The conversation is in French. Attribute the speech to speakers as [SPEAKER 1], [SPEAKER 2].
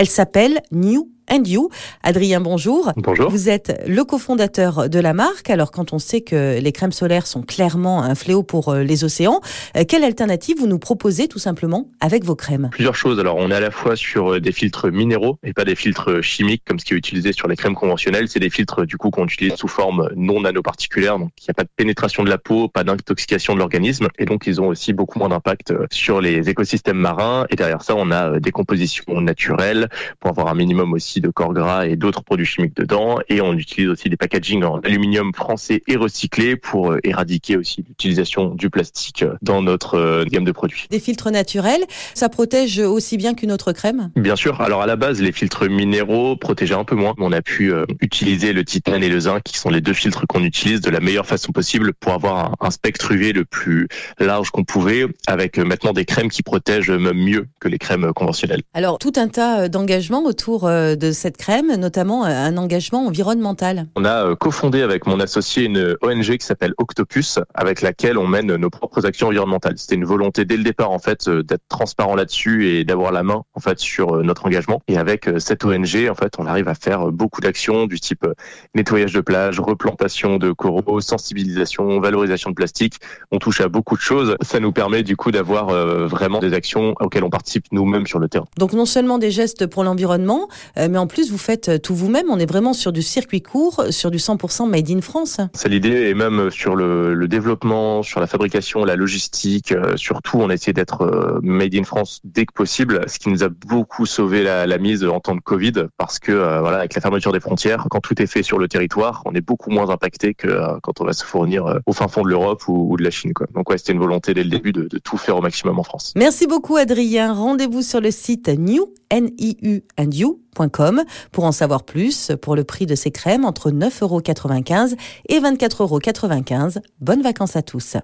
[SPEAKER 1] Elle s'appelle New and You. Adrien, bonjour.
[SPEAKER 2] Bonjour.
[SPEAKER 1] Vous êtes le cofondateur de la marque. Alors, quand on sait que les crèmes solaires sont clairement un fléau pour euh, les océans, euh, quelle alternative vous nous proposez tout simplement avec vos crèmes?
[SPEAKER 2] Plusieurs choses. Alors, on est à la fois sur euh, des filtres minéraux et pas des filtres chimiques comme ce qui est utilisé sur les crèmes conventionnelles. C'est des filtres du coup qu'on utilise sous forme non nanoparticulaire, donc il n'y a pas de pénétration de la peau, pas d'intoxication de l'organisme, et donc ils ont aussi beaucoup moins d'impact sur les écosystèmes marins. Et derrière ça, on a des compositions naturelles pour avoir un minimum aussi de corps gras et d'autres produits chimiques dedans. Et on utilise aussi des packagings en aluminium français et recyclé pour euh, éradiquer aussi l'utilisation du plastique euh, dans notre euh, gamme de produits.
[SPEAKER 1] Des filtres naturels, ça protège aussi bien qu'une autre crème?
[SPEAKER 2] Bien sûr. Alors à la base, les filtres minéraux protégeaient un peu moins. On a pu utiliser le titane et le zinc, qui sont les deux filtres qu'on utilise de la meilleure façon possible pour avoir un, spectre UV le plus large qu'on pouvait, avec maintenant des crèmes qui protègent même mieux que les crèmes conventionnelles.
[SPEAKER 1] Alors tout un tas d'engagements autour de cette crème, notamment euh, un engagement environnemental.
[SPEAKER 2] On a euh, cofondé avec mon associé une ONG qui s'appelle Octopus, avec laquelle on mène nos propres actions environnementales. C'était une volonté dès le départ en fait euh, d'être transparent là-dessus et d'avoir la main en fait sur notre engagement. Et avec cette ONG, en fait, on arrive à faire beaucoup d'actions du type nettoyage de plage, replantation de coraux, sensibilisation, valorisation de plastique. On touche à beaucoup de choses. Ça nous permet du coup d'avoir vraiment des actions auxquelles on participe nous-mêmes sur le terrain.
[SPEAKER 1] Donc non seulement des gestes pour l'environnement, mais en plus, vous faites euh, tout vous-même. On est vraiment sur du circuit court, sur du 100% made in France.
[SPEAKER 2] C'est l'idée, et même sur le, le, développement, sur la fabrication, la logistique, euh, surtout, on a essayé d'être euh, made in France dès que possible, ce qui nous a beaucoup sauvé la, la mise en temps de Covid, parce que voilà, avec la fermeture des frontières, quand tout est fait sur le territoire, on est beaucoup moins impacté que quand on va se fournir au fin fond de l'Europe ou, de la Chine. Quoi. Donc ouais, c'était une volonté dès le début de, de tout faire au maximum en France.
[SPEAKER 1] Merci beaucoup Adrien. Rendez-vous sur le site new, n i u and you pour en savoir plus pour le prix de ces crèmes entre 9,95€ et 24,95€. Bonnes vacances à tous.